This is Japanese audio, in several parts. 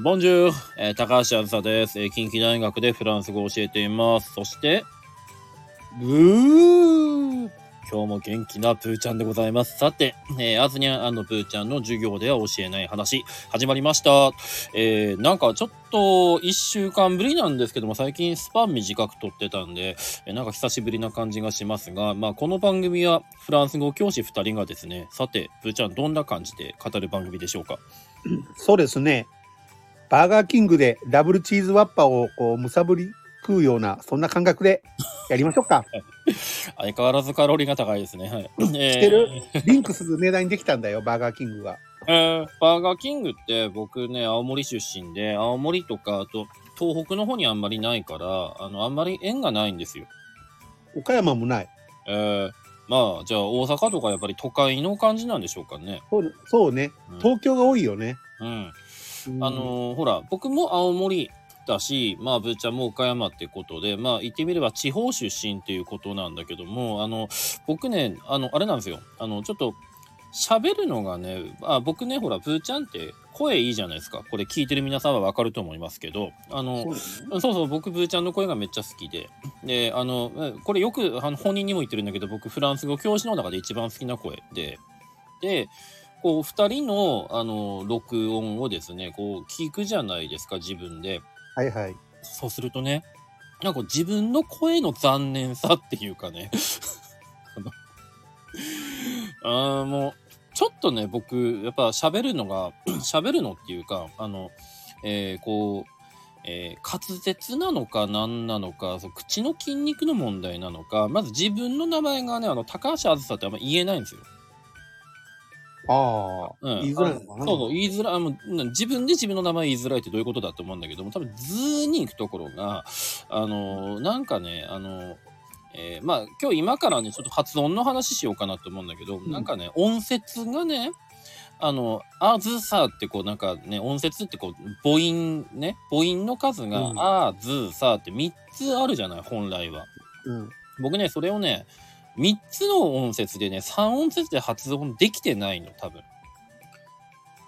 ボンジュール、えー高橋あずさです、えー近畿大学でフランス語を教えています。そして、ブー今日も元気なプーちゃんでございます。さて、えー、あずにゃんプーちゃんの授業では教えない話、始まりました。えー、なんかちょっと一週間ぶりなんですけども、最近スパン短く撮ってたんで、えーなんか久しぶりな感じがしますが、まあこの番組はフランス語教師2人がですね、さて、プーちゃんどんな感じで語る番組でしょうか？そうですね。バーガーキングでダブルチーズワッパをこうむさぶり食うような、そんな感覚でやりましょうか。相変わらずカロリーが高いですね。はい。えー知ってる？リンクする値段にできたんだよ、バーガーキングが。えーバーガーキングって僕ね、青森出身で、青森とか、あと東北の方にあんまりないから、あの、あんまり縁がないんですよ。岡山もない。えーまあ、じゃあ大阪とかやっぱり都会の感じなんでしょうかね。そうそうね。うん東京が多いよね。うん。うんあのーほら、僕も青森だし、まあ、ぶーちゃんも岡山ってことで、まあ、言ってみれば地方出身っていうことなんだけども、あの、僕ね、あの、あれなんですよ。あの、ちょっと、喋るのがね、あ僕ね、ほら、ぶーちゃんって声いいじゃないですか。これ聞いてる皆さんはわかると思いますけど、あの、そうそうそう、僕、ブーちゃんの声がめっちゃ好きで。で、あの、えこれよくあの本人にも言ってるんだけど、僕、フランス語教師の中で一番好きな声で、で、こう、二人の、あの、録音をですね、こう、聞くじゃないですか、自分で。はいはい。そうするとね、なんか自分の声の残念さっていうかね、あのあーもう、ちょっとね、僕、やっぱ喋るのが、喋るのっていうか、あの、えーこう、えー滑舌なのか何なのか、そう口の筋肉の問題なのか、まず自分の名前がね、あの、高橋あずさってあんま言えないんですよ。ああ、うん、言いづらいのかな。そうそう、言いづらい。もううん自分で自分の名前言いづらいってどういうことだと思うんだけども、多分図に行くところが、あのーなんかね、あのーえーまあ、今日今からね、ちょっと発音の話しようかなと思うんだけど、んなんかね、音節がね、あの、あずさってこうなんかね、音節ってこう、母音ね、母音の数が、うんあずさって3つあるじゃない、本来は。うん。僕ね、それをね、3つの音節でね、3音節で発音できてないの、多分。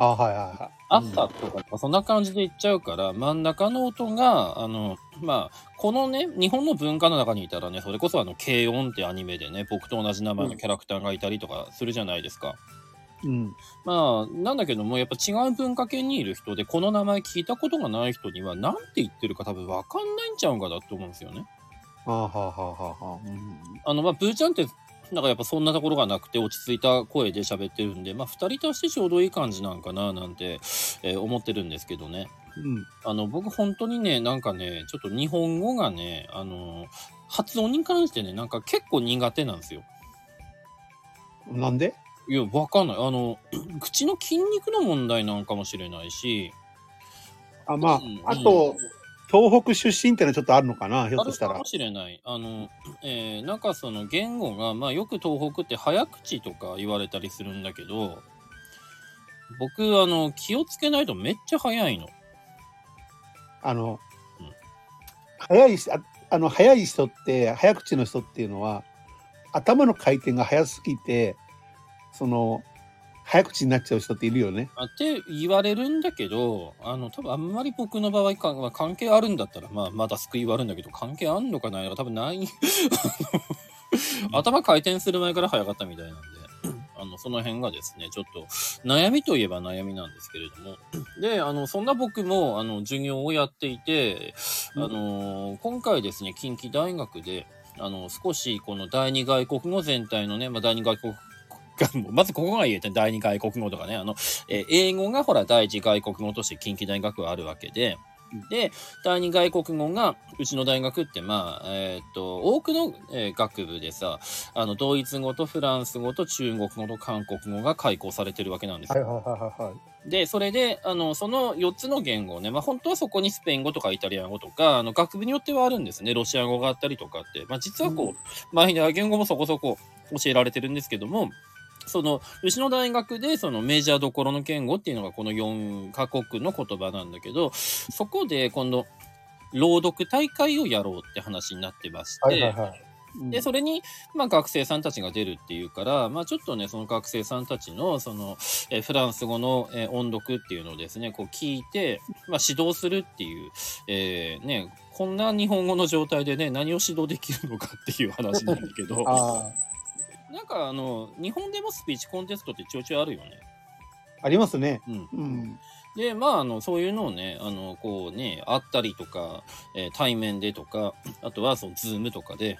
あはいはいはい。朝とか、そんな感じで言っちゃうから、真ん中の音が、あの、まあ、このね、日本の文化の中にいたらね、それこそあの、軽音ってアニメでね、僕と同じ名前のキャラクターがいたりとかするじゃないですか。うん。まあ、なんだけども、やっぱ違う文化圏にいる人で、この名前聞いたことがない人には、なんて言ってるか多分わかんないんちゃうんかなって思うんですよね。ああはあはあはあはあ。うんあの、まあ、ブーちゃんって、なんかやっぱそんなところがなくて落ち着いた声で喋ってるんで、まあ、二人足してちょうどいい感じなんかな、なんて、えー思ってるんですけどね。うん。あの、僕本当にね、なんかね、ちょっと日本語がね、あの、発音に関してね、なんか結構苦手なんですよ。なんで？いや、わかんない。あの、口の筋肉の問題なんかもしれないし、あ、まあうん、あと、東北出身ってのはちょっとあるのかなひょっとしたらあるかも。しれない。あの、えーなんかその言語が、まあよく東北って早口とか言われたりするんだけど、僕、あの、気をつけないとめっちゃ早いの。あのうん、早いし、ああの、早い人って、早口の人っていうのは、頭の回転が早すぎて、その、早口になっちゃう人っているよね。あって言われるんだけど、あの、多分あんまり僕の場合か、まあ、関係あるんだったら、まあ、まだ救いはあるんだけど、関係あんのかな？いのか多分ない。頭回転する前から早かったみたいなんで、あの、その辺がですね、ちょっと、悩みといえば悩みなんですけれども。で、あの、そんな僕も、あの、授業をやっていて、あの、今回ですね、近畿大学で、あの、少しこの第二外国語全体のね、まあ、第二外国まずここが言えて第二外国語とかね、あの、えー英語がほら第一外国語として近畿大学はあるわけで、で、第二外国語が、うちの大学って、まあ、えーっと、多くの、えー学部でさ、あの、ドイツ語とフランス語と中国語と韓国語が開講されてるわけなんですよ。はいはいはいはいはい。で、それで、あの、その4つの言語をね、まあ、本当はそこにスペイン語とかイタリア語とか、あの、学部によってはあるんですね。ロシア語があったりとかって。まあ、実はこう、うんマイナー言語もそこそこ教えられてるんですけども、その、うちの大学で、そのメジャーどころの言語っていうのがこの4カ国の言葉なんだけど、そこで今度、朗読大会をやろうって話になってまして、はいはいはい。うん。で、それに、まあ、学生さんたちが出るっていうから、まあ、ちょっとね、その学生さんたちの、その、えーフランス語の、えー音読っていうのをですね、こう聞いて、まあ、指導するっていう、えーね、こんな日本語の状態でね、何を指導できるのかっていう話なんだけど、あなんかあの、日本でもスピーチコンテストってちょいちょいあるよね。あ、ありますね。うん。うん。で、まあ、あの、そういうのをね、あの、こうね、あったりとか、えー対面でとか、あとは、その、ズームとかで、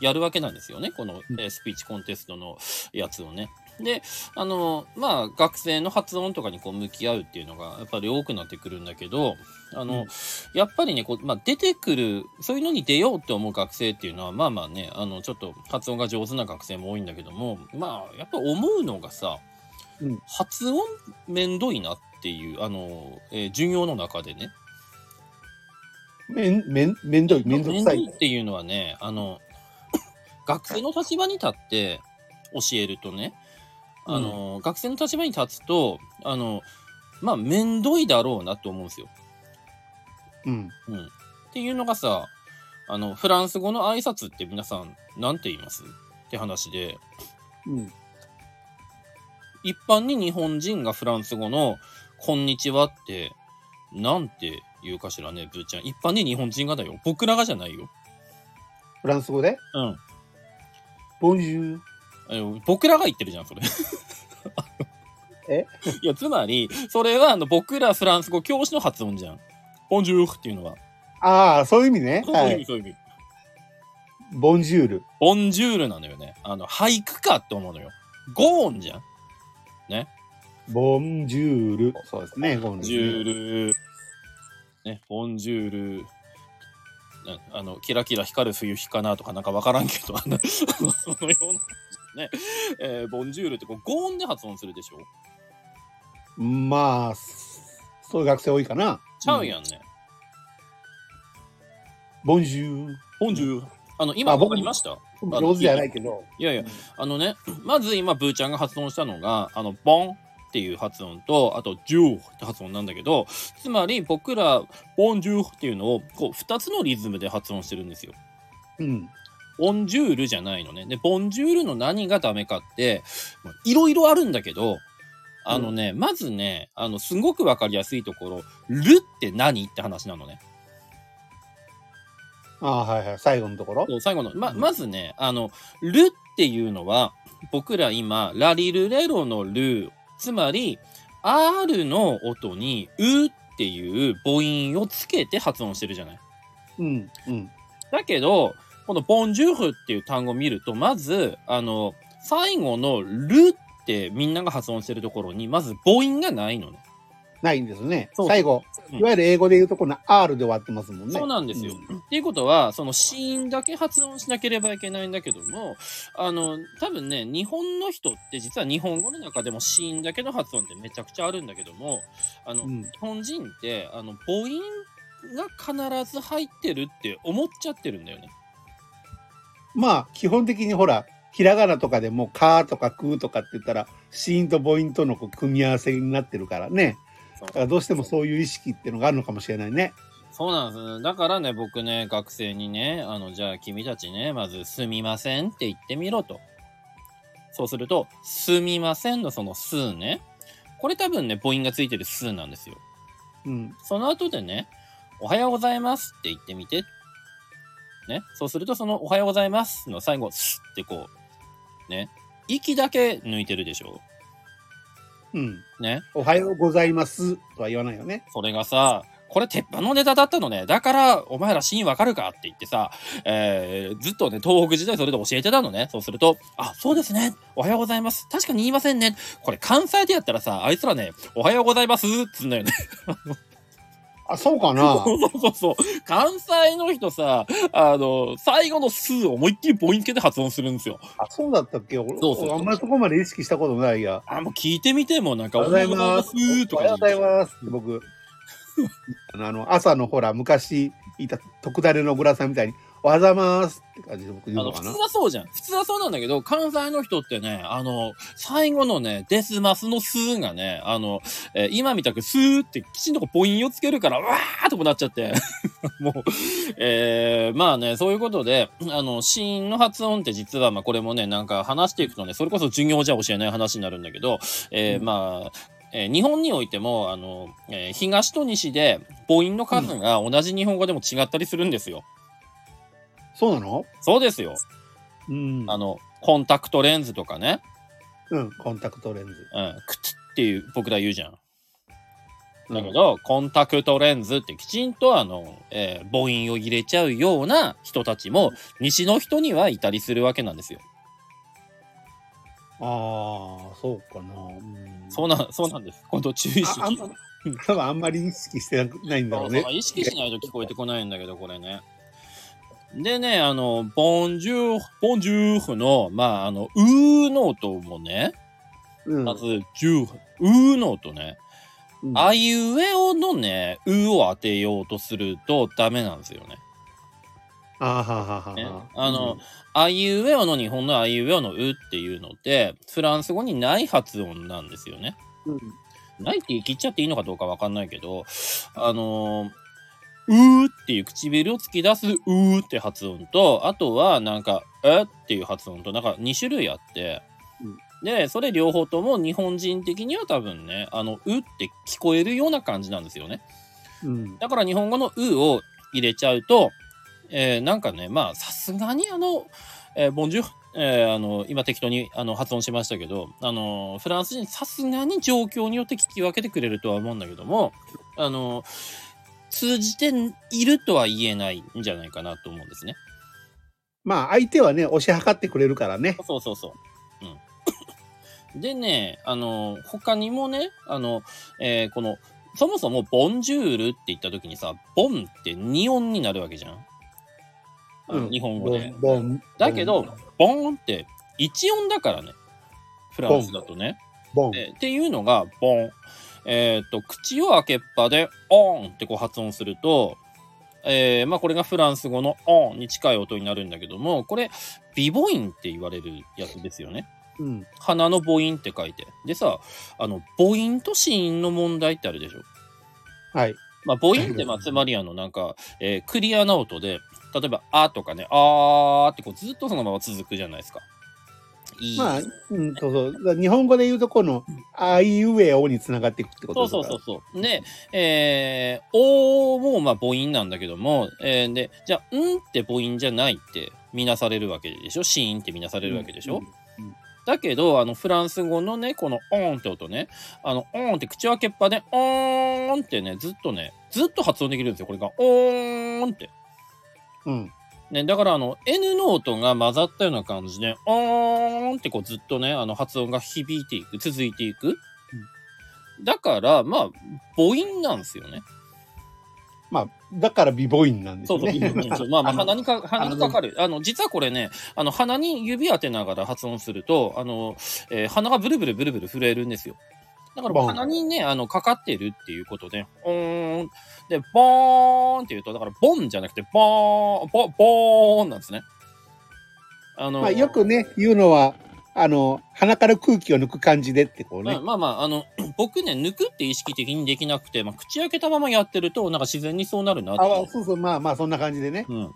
やるわけなんですよね。この、えースピーチコンテストのやつをね。で、あの、まあ、学生の発音とかにこう、向き合うっていうのが、やっぱり多くなってくるんだけど、あの、うんやっぱりね、こう、まあ、出てくる、そういうのに出ようって思う学生っていうのは、まあまあね、あの、ちょっと発音が上手な学生も多いんだけども、まあ、やっぱ思うのがさ、うん発音めんどいなっていう、あの、えー授業の中でね。めん、めん、めんどい、めんどくさいめんど。っていうのはね、あの、学生の立場に立って教えるとね、あの、学生の立場に立つと、あの、まあ、めんどいだろうなと思うんですよ。うん。うん。っていうのがさ、あの、フランス語の挨拶って皆さん、なんて言います？って話で、うん。一般に日本人がフランス語の、こんにちはって、なんて言うかしらね、ブーちゃん。一般に日本人がだよ。僕らがじゃないよ。フランス語で？うん。ボンジュー。僕らが言ってるじゃん、それ。え？いや、つまり、それは、あの、僕らフランス語教師の発音じゃん。ボンジュールっていうのは。ああ、そういう意味ね。そういう意味、はい。そういう意味。ボンジュール。ボンジュールなのよね。あの、俳句かって思うのよ。ゴーンじゃん。ボンジュール。そうですね。ボンジュール。ね、ボンジュール。なあの、キラキラ光る冬日かなとかなんかわからんけど、あの、そのようなね、えーボンジュールってこう、ゴーンで発音するでしょ？まあ、そういう学生多いかな。ちゃうやんね。ボンジュール。ボンジュール。あの、今、あ僕わかりました？上手じゃないけど。いやいや、あのね、まず今、ブーちゃんが発音したのが、あの、ボンっていう発音と、あと、ジューって発音なんだけど、つまり僕ら、ボンジューっていうのを、こう、二つのリズムで発音してるんですよ。うん。ボンジュールじゃないのね。で、ボンジュールの何がダメかって、まあいろいろあるんだけど、あのね、まずね、あの、すごくわかりやすいところ、ルって何って話なのね。ああ、はいはい。最後のところ？そう最後の、ま、うんまずね、あの、ルっていうのは、僕ら今、ラリルレロのル、つまり、R の音に、うっていう母音をつけて発音してるじゃない。うん。うん。だけど、このボンジュールっていう単語を見ると、まず、あの、最後のルってみんなが発音してるところに、まず母音がないのね。ないんですね。最後、うんいわゆる英語で言うとこの R で終わってますもんね。そうなんですよ。っていうことは、その子音だけ発音しなければいけないんだけども、あの、多分ね、日本の人って実は日本語の中でも子音だけの発音ってめちゃくちゃあるんだけども、あの、うん。日本人って、あの、母音が必ず入ってるって思っちゃってるんだよね。まあ、基本的にほら、ひらがなとかでも、かとかくとかって言ったら、子音と母音とのこう組み合わせになってるからね。だからどうしてもそういう意識っていうのがあるのかもしれないね。そうなんです。だからね、僕ね、学生にね、あの、じゃあ君たちね、まず、すみませんって言ってみろと。そうすると、すみませんのそのすね。これ多分ね、母音がついてるすなんですよ。うん。その後でね、おはようございますって言ってみて。ね。そうすると、そのおはようございますの最後、すってこう、ね。息だけ抜いてるでしょうん。ね。おはようございますとは言わないよね。それがさ、これ鉄板のネタだったのね。だから、お前らシーンわかるかって言ってさ、えー、ずっとね、東北時代それで教えてたのね。そうすると、あ、そうですね。おはようございます。確かに言いませんね。これ関西でやったらさ、あいつらね、おはようございますっつうんだよね。あ、そうかなそうそうそう。関西の人さ、あの、最後のすを思いっきり母音つけて発音するんですよ。あ、そうだったっけ？俺そうそうあんまりそこまで意識したことないや。あ、もう聞いてみても、なんか、おはようございます。とかおはようございます僕、あの朝のほら、昔いた徳垂れのグラさんみたいに、おはざますって感じで僕言うのかな？普通。はそうじゃん。普通はそうなんだけど、関西の人ってね、あの、最後のね、デスマスのスーがね、あの、えー今みたくスーってきちんとこう母音をつけるから、わーっとこうなっちゃって。もう、えー、まあね、そういうことで、あの、子音の発音って実は、まあこれもね、なんか話していくとね、それこそ授業じゃ教えない話になるんだけど、えーうんまあ、えー日本においても、あの、えー東と西で母音の数が同じ日本語でも違ったりするんですよ。そうなの？そうですよ。うん。あの、コンタクトレンズとかね、うん、コンタクトレンズ。うん、クチっていう僕ら言うじゃん。うんだけど、コンタクトレンズってきちんとあの、えー母音を入れちゃうような人たちも、西の人にはいたりするわけなんですよ。ああ、そうかな。うんそうな、そうなんです。今度注意しああんま 多分あんまり意識してなくないんだろそううねそう。意識しないと聞こえてこないんだけど、これね。でね、あの、ボンジュー、ボンジューフの、まあ、あの、うーの音もね、うんまず、ジュー、うーの音ね、うんあいうえおのね、うを当てようとするとダメなんですよね。あーはははねは。あのあいうえおの日本のあいうえおのうっていうのって、フランス語にない発音なんですよね。うん、ないって言い切っちゃっていいのかどうかわかんないけど、あのーうーっていう唇を突き出すうーって発音と、あとはなんか、えっていう発音と、なんか2種類あって、で、それ両方とも日本人的には多分ね、あの、うって聞こえるような感じなんですよね。うん。だから日本語のうを入れちゃうと、えーなんかね、まあ、さすがにあの、えーボンジュえーあの、今適当にあの発音しましたけど、あの、フランス人さすがに状況によって聞き分けてくれるとは思うんだけども、あの、通じているとは言えないんじゃないかなと思うんですね。まあ、相手はね、押し量ってくれるからね。そうそうそう。うん。でね、あの、他にもね、あの、えーこの、そもそもボンジュールって言った時にさ、ボンって2音になるわけじゃん。うん日本語で。ボン。だけど、ボンって1音だからね。フランスだとね。ボン。えっていうのが、ボン。えっ、と、口を開けっぱで、オンってこう発音すると、えーまあこれがフランス語のオンに近い音になるんだけども、これ、ビボインって言われるやつですよね。うん。鼻の母音って書いて。でさ、あの、母音と子音の問題ってあるでしょ。はい。まあ母音って、まあつまりあの、なんか、えークリアな音で、例えば、あとかね、あーってこうずっとそのまま続くじゃないですか。いい。まあ、うん、そうそう。日本語で言うと、この、あいうえおにつながっていくってことそうですか？らそうそうそう。で、えー、おーもまあ母音なんだけども、えーで、じゃあ、んって母音じゃないって見なされるわけでしょ？子音って見なされるわけでしょ、だけど、あの、フランス語のね、このオーンって音ね、あの、オーンって口開けっぱで、オーンってね、ずっとね、ずっと発音できるんですよ。これが、オーンって。うん。ね、だからあの、N の音が混ざったような感じで、オーンってこうずっとね、あの発音が響いていく、続いていく。だから、まあ、母音なんですよね。まあ、だから美母音なんですそうそう、そうまあまあ、の鼻にか、鼻にかかる。あの、実はこれね、あの、鼻に指当てながら発音すると、あの、えー鼻がブルブルブルブル震えるんですよ。だから、鼻にね、あの、かかってるっていうことで、おーん。で、ボーンって言うと、だから、ボンじゃなくて、ボーン、ボ、ボーンなんですね。あの、まあ、よくね、言うのは、あの、鼻から空気を抜く感じでってこうねまあ。まあまあ、あの、僕ね、抜くって意識的にできなくて、まあ、口開けたままやってると、なんか自然にそうなるなってあそうそう、まあまあ、そんな感じでね。うん。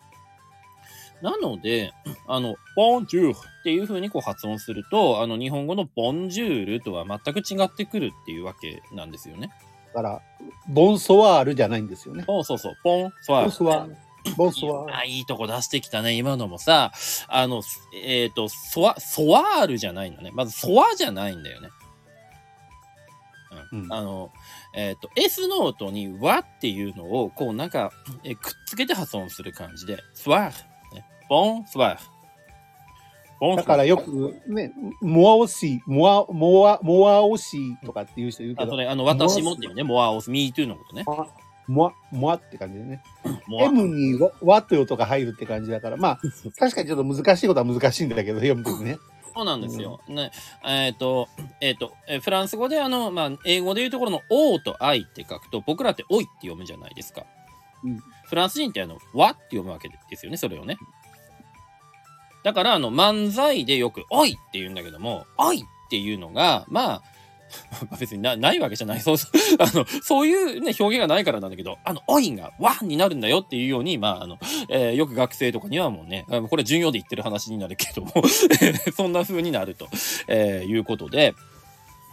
なので、あの、ボンジュールっていう風にこう発音すると、あの、日本語のボンジュールとは全く違ってくるっていうわけなんですよね。だから、ボンソワールじゃないんですよね。そうそうそう、ボン、ソワボンソワール。ボンソワール。あ、いいとこ出してきたね。今のもさ、あの、えっ、と、ソワ、ソワールじゃないのね。まず、ソワじゃないんだよね。うん。うんあの、えっ、と、S ノートに和っていうのを、こうなんか、えくっつけて発音する感じで、ソワー bon、soir。 bon、だからよくね、 moi aussi、moi、moi、moi aussi とかっていう人いるけあ、どそ、れ、あの、私もっていうね、 moi aussi、me too のことね。モア、モアって感じでね。モア M にワワという音が入るって感じだから、まあ、確かにちょっと難しいことは難しいんだけど、読むときね。そうなんですよ。ね、えっ、と、えっ、と、えーフランス語であの、まあ、英語でいうところの O と I って書くと、僕らって O いって読むじゃないですか。うんフランス人ってあの、わって読むわけですよね、それをね。だから、あの、漫才でよく、おいって言うんだけども、おいっていうのが、まあ、別になないわけじゃない。そうそう。あの、そういうね、表現がないからなんだけど、あの、おいがわになるんだよっていうように、まあ、あの、えーよく学生とかにはもうね、これ授業で言ってる話になるけども、そんな風になると、えーいうことで、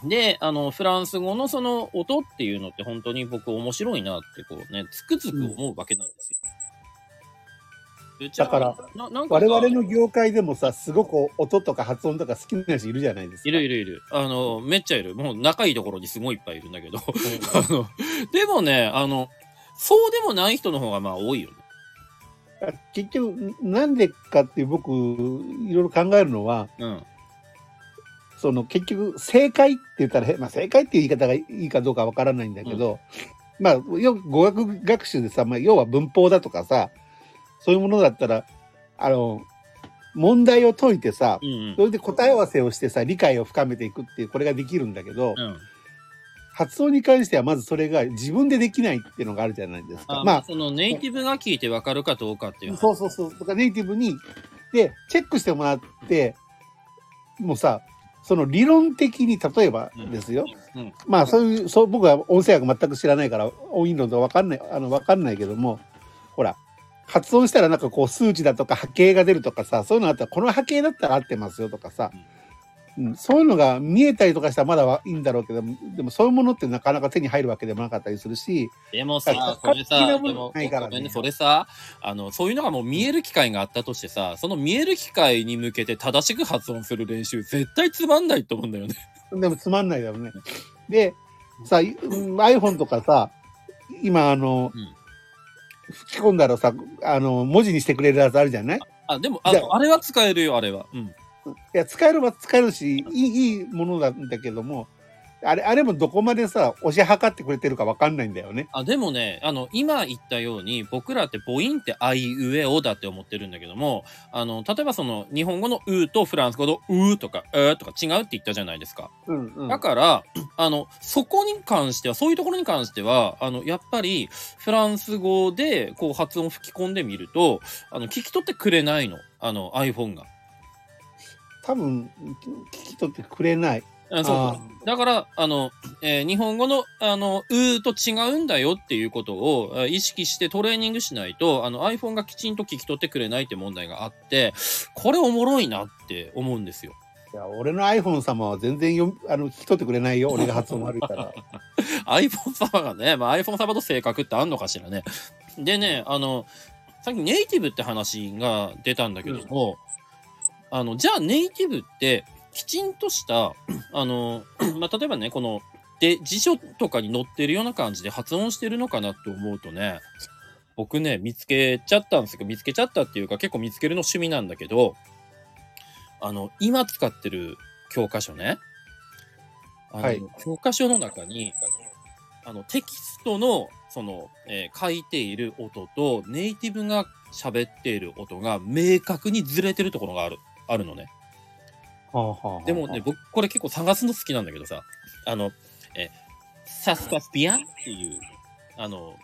で、あの、フランス語のその音っていうのって本当に僕面白いなってこうね、つくづく思うわけなんですよ。でだから、我々の業界でもさ、すごく音とか発音とか好きな人いるじゃないですか。いるいるいる。あの、めっちゃいる。もう仲いいところにすごいいっぱいいるんだけど。あの、でもね、あの、そうでもない人の方がまあ多いよね。結局、なんでかって僕、いろいろ考えるのは、うん。その結局、正解って言ったらへ、まあ正解っていう言い方がいいかどうかわからないんだけど、まあ、よく語学学習でさ、まあ、要は文法だとかさ、そういうものだったら、あの、問題を解いてさ、うんそれで答え合わせをしてさ、理解を深めていくっていう、これができるんだけど、うん。うん。発音に関してはまずそれが自分でできないっていうのがあるじゃないですか。あまあ、そのネイティブが聞いてわかるかどうかっていう。そうそうそう。とかネイティブに、で、チェックしてもらって、もうさ、その理論的に、例えばですよ。うん。まあ、そういう、そう、僕は音声学全く知らないから、音韻論とわかんない、あの、わかんないけども、ほら、発音したらなんかこう数値だとか波形が出るとかさ、そういうのあったら、この波形だったら合ってますよとかさ、うん、そういうのが見えたりとかしたらまだいいんだろうけど、でもそういうものってなかなか手に入るわけでもなかったりするし、でもさ客、それさ、でも、ごめんね、それさ、あの、そういうのがもう見える機会があったとしてさ、その見える機会に向けて正しく発音する練習、絶対つまんないと思うんだよね。でもつまんないだろうね。で、さ、iPhone とかさ、今あの、うん吹き込んだらさ、あの、文字にしてくれるやつあるじゃない？あ、でも、あじゃの、あれは使えるよ、あれは。うん。いや、使えれば使えるし、いい、いいものなんだけども、あれ、あれもどこまでさ、押し量ってくれてるかわかんないんだよね。あ、でもね、あの、今言ったように、僕らって母音ってあいうえおだって思ってるんだけども、あの、例えばその、日本語のうとフランス語のうとか、えとか違うって言ったじゃないですか。うんうん。だから、あの、そこに関しては、そういうところに関しては、あの、やっぱり、フランス語で、こう、発音を吹き込んでみると、あの、聞き取ってくれないの。あの、iPhone が。多分、聞き取ってくれない。あそう。だから、あの、えー日本語の、あの、うと違うんだよっていうことをえー意識してトレーニングしないと、あの、iPhone がきちんと聞き取ってくれないって問題があって、これおもろいなって思うんですよ。いや、俺の iPhone 様は全然よあの聞き取ってくれないよ。俺が発音悪いから。iPhone 様がね、まあ iPhone 様と性格ってあんのかしらね。でね、あの、さっきネイティブって話が出たんだけども、あの、じゃあネイティブって、きちんとした、あの、まあ、例えばね、この、で、辞書とかに載ってるような感じで発音してるのかなって思うとね、僕ね、見つけちゃったんですけど、見つけちゃったっていうか結構見つけるの趣味なんだけど、あの、今使ってる教科書ね、あのはい教科書の中に、あの、テキストの、その、えー書いている音と、ネイティブが喋っている音が明確にずれてるところがある、あるのね。でもね、僕、これ結構探すの好きなんだけどさ、あの、えーサスパスビアンっていう、あの、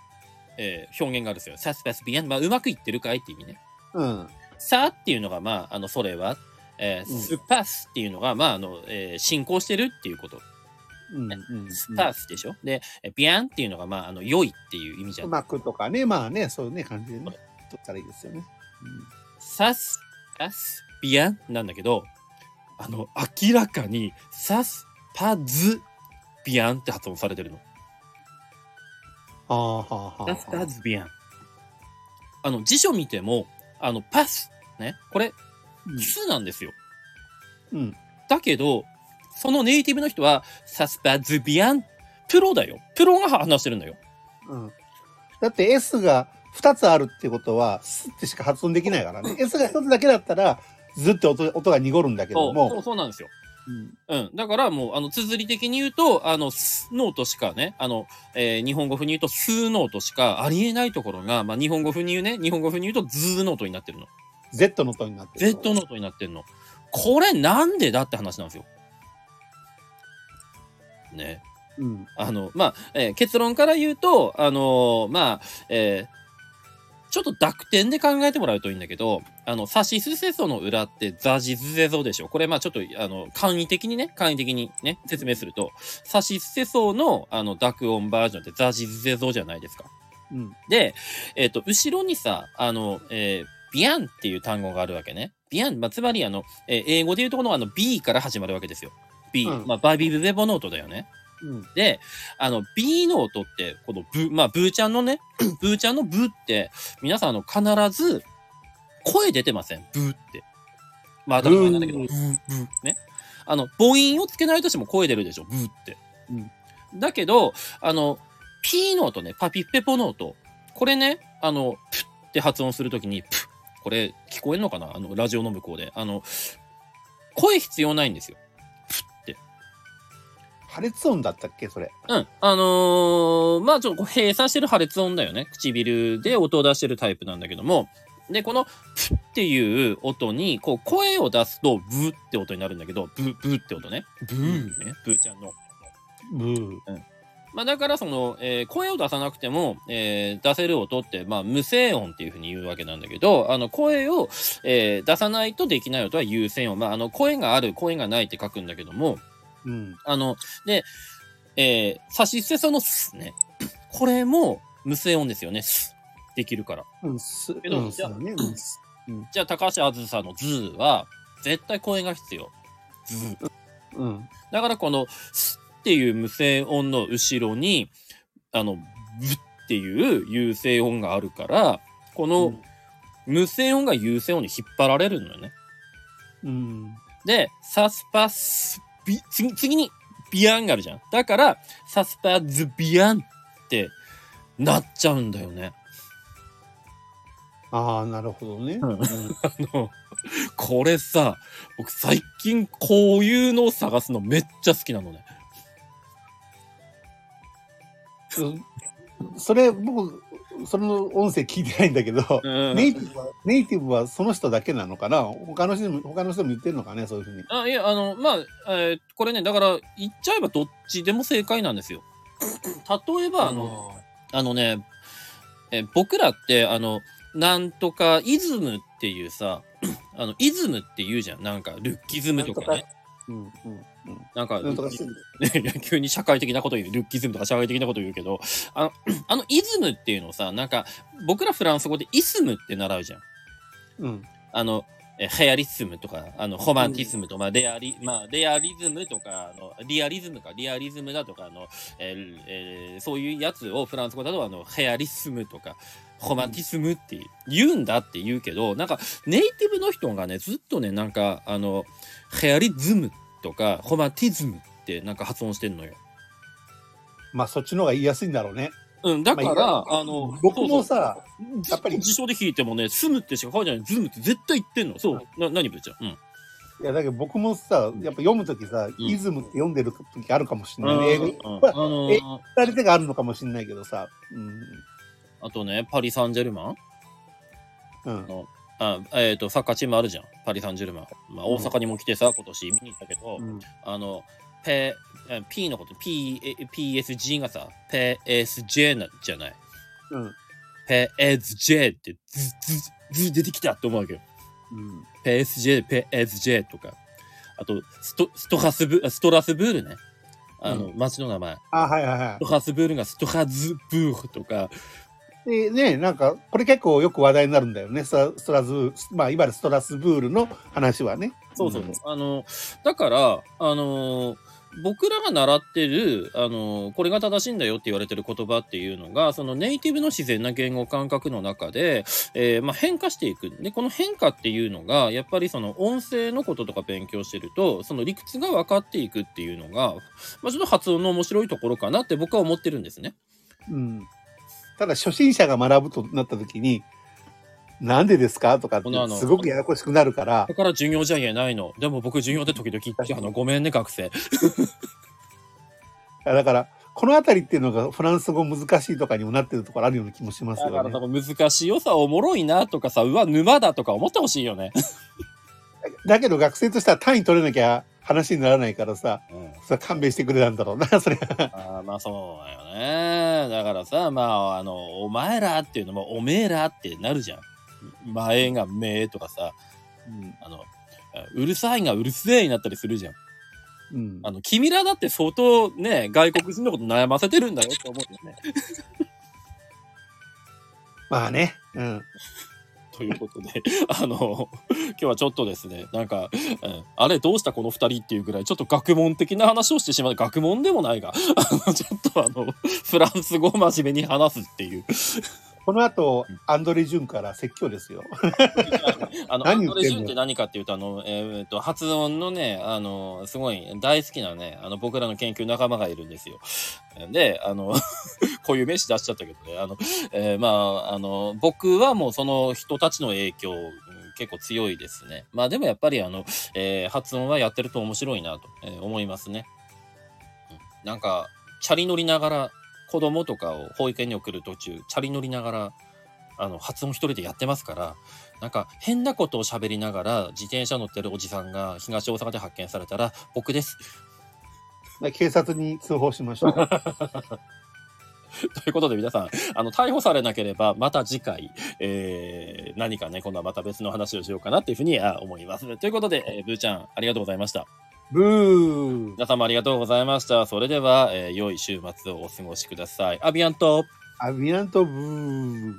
えー表現があるんですよ。サスパスビアン。まあ、うまくいってるかいって意味ね。うん。さっていうのが、まあ、あの、それは、えーうんスパスっていうのが、まあ、あの、えー進行してるっていうこと。うん。うん。スパスでしょ、で、えビアンっていうのが、まあ、あの、良いっていう意味じゃ。うんまくとかね、まあね、そういうね、感じでね、取ったらいいですよね。サス、パス、ビアンなんだけど、あの、明らかに、サス、パズ、ビアンって発音されてるの。はあはあはあ。サス、パズ、ビアン。あの、辞書見ても、あの、パス、ね、これ、スなんですよ。うん。だけど、そのネイティブの人は、サス、パズ、ビアン、プロだよ。プロが話してるんだよ。うん。だって S が2つあるってことは、スってしか発音できないからね。S が1つだけだったら、ずって音音が濁るんだけども。そうそうなんですよ。うんうん。だからもう、あの、綴り的に言うと、あの、スノートしかね、あの、えー日本語風に言うと、スーノートしかありえないところが、まあ、日本語風に言うね、日本語風に言うと、ズーノートになってるの。Z の音になってる。Z の音になってるの。これなんでだって話なんですよ。ね。うん。あの、まあ、えー結論から言うと、あのーまあ、えーちょっと濁点で考えてもらうといいんだけど、あの、サシスセソの裏ってザジズゼゾでしょ。これまあちょっと、あの、簡易的にね、簡易的にね、説明すると、サシスセソの、あの、濁音バージョンってザジズゼゾじゃないですか。うん。で、えっ、と、後ろにさ、あの、えー bien っていう単語があるわけね。 bien、まあ、つまりあの、えー英語で言うとこのあの B から始まるわけですよ。B、うんまあ、バビブベボの音だよね。うん。で、あの、B の音って、このブ、まあ、ブーちゃんのね、ブーちゃんのブって、皆さんあの、必ず、声出てませんブーって。まあ、当たり前なんだけど、ブーブー、ね。あの、母音をつけないとしても声出るでしょ、ブーって。だけど、あの、P の音ね、パピプペポの音。これね、あの、プって発音するときに、プこれ、聞こえんのかなあの、ラジオの向こうで。あの、声必要ないんですよ。破裂音だったっけそれ。うん。あのーまあちょっとこう閉鎖してる破裂音だよね。唇で音を出してるタイプなんだけども。で、この、プっていう音に、こう、声を出すと、ブって音になるんだけど、ブ、ブって音ね。ブーね。ブーちゃんの。ブー。まあだからその、えー声を出さなくても、えー出せる音って、まあ無声音っていうふうに言うわけなんだけど、あの声を、えー出さないとできない音は有声音。まああの声がある、声がないって書くんだけども、うん。あの、で、えー、差し捨てそのすね。これも無声音ですよね。す。できるから。うん。す、けどうん、じゃあね。うんすじゃあ、高橋あずさのズは、絶対声が必要。ズうん。だからこの、すっていう無声音の後ろに、あの、ブっていう有声音があるから、この無声音が有声音に引っ張られるのよね。うん。で、サスパスビ、次、次にビアンがあるじゃん。だから、サスパズビアンってなっちゃうんだよね。ああ、なるほどね。うんうん あの、これさ、僕最近こういうのを探すのめっちゃ好きなのね。うんそれ、僕、その音声聞いてないんだけど、うんネイティブは、ネイティブはその人だけなのかな？他の人も、他の人も言ってるのかねそういうふうに。あ、いや、あの、まあ、えーこれね、だから、言っちゃえばどっちでも正解なんですよ。例えば、あの、あのね、えー僕らって、あの、なんとかイズムっていうさ、あの、イズムって言うじゃん。なんか、ルッキズムとかね。うん、うん、なんか、うん。なんとかしてる。ね 急に社会的なこと言う、ルッキズムとか社会的なこと言うけど、あの、あのイズムっていうのをさ、なんか、僕らフランス語でイスムって習うじゃん。うん。あの、えヘアリスムとか、あの、ホマンティスムとか、まあ、レアリ、まあ、レアリズムとか、あの、リアリズムか、リアリズムだとか、あの、えーえーそういうやつをフランス語だと、あの、ヘアリスムとか、ホマンティスムって言うんだって言うけど、なんか、ネイティブの人がね、ずっとね、なんか、あの、ヘアリズムとか、ホマンティズムってなんか発音してんのよ。まあ、そっちの方が言いやすいんだろうね。うん、だから、まあの、僕もそうさ、そうやっぱり辞書で聞いてもね、スムってしか書いてない、ズムって絶対言ってんの。そう。な、何ぶっちゃん。うん。いや、だけど僕もさ、やっぱ読むときさ、イズムって読んでるときあるかもしれない。英語、うんまああのーえ二人手があるのかもしれないけどさ。あとね、パリ・サンジェルマン？うん。うん。あえっ、と、サッカーチームあるじゃん。パリ・サンジェルマン。まあ、大阪にも来てさ、今年見に行ったけど、うん。あの、ペ、え P のこと、P、え PSG がさ、PSG な、じゃない。うん。PSG って、ず、ず、ず出てきたって思うわけよ。うん。PSG、PSG とか。あと、スト、ストハスブ、あストラスブールね。あの、町の名前。あ、はいはいはストハスブールがストハズブールとか、い。でね、なんか、これ結構よく話題になるんだよね。ストラストラズ、まあ、いわゆるストラスブールの話はね。そうそう。んあの、だから、あの、僕らが習ってる、あの、これが正しいんだよって言われてる言葉っていうのが、そのネイティブの自然な言語感覚の中で、えーまあ、変化していく。で、この変化っていうのが、やっぱりその音声のこととか勉強してると、その理屈が分かっていくっていうのが、まあ、ちょっと発音の面白いところかなって僕は思ってるんですね。うん。ただ、初心者が学ぶとなった時に、なんでですかとかってすごくややこしくなるからだ、から授業じゃ言えないの。でも僕授業で時々言って、あの、ごめんね、学生。だから、このあたりっていうのがフランス語難しいとかにもなってるところあるような気もしますだからよね。多分難しいよさ、おもろいなとかさ、うわ、沼だとか思ってほしいよね。だけど学生としては単位取れなきゃ話にならないからさ、うん。それ勘弁してくれたんだろうな、それ。あーまあそうだよね。だからさ、まあ、あの、お前らっていうのも、おめえらってなるじゃん。前がめとかさ、うん。あの、うるさいがうるせえになったりするじゃん。うんあの、君らだって相当ね、外国人のこと悩ませてるんだよって思うよね。まあね。うん。ということで、あの、今日はちょっとですね、なんか、うん、あれどうしたこの二人っていうぐらい、ちょっと学問的な話をしてしまう。学問でもないが、あの、ちょっとあの、フランス語を真面目に話すっていう。この後、アンドレ・ジュンから説教ですよ。あの、アンドレ・ジュンって何かっていうと、あの、えーっと、発音のね、あの、すごい大好きなね、あの、僕らの研究仲間がいるんですよ。で、あの、こういう名詞出しちゃったけどね、あの、えーまあ、あの、僕はもうその人たちの影響、うん結構強いですね。まあでもやっぱりあの、えー発音はやってると面白いなと、えー思いますね。うんなんか、チャリ乗りながら、子供とかを保育園に送る途中、チャリ乗りながら、あの、発音一人でやってますから、なんか変なことを喋りながら自転車乗ってるおじさんが東大阪で発見されたら、僕です。警察に通報しましょう。ということで皆さん、あの、逮捕されなければ、また次回、えー、何かね、今度はまた別の話をしようかなっていうふうにあ思います。ということで、えーブーちゃん、ありがとうございました。ブー皆様ありがとうございました。それでは、えー良い週末をお過ごしください。アビアントアビアントブー